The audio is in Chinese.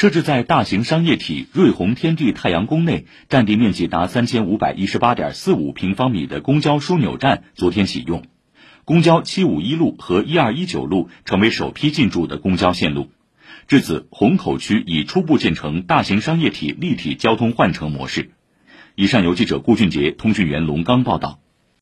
设置在大型商业体瑞虹天地太阳宫内、占地面积达三千五百一十八点四五平方米的公交枢纽站昨天启用，公交七五一路和一二一九路成为首批进驻的公交线路。至此，虹口区已初步建成大型商业体立体交通换乘模式。以上由记者顾俊杰、通讯员龙刚报道。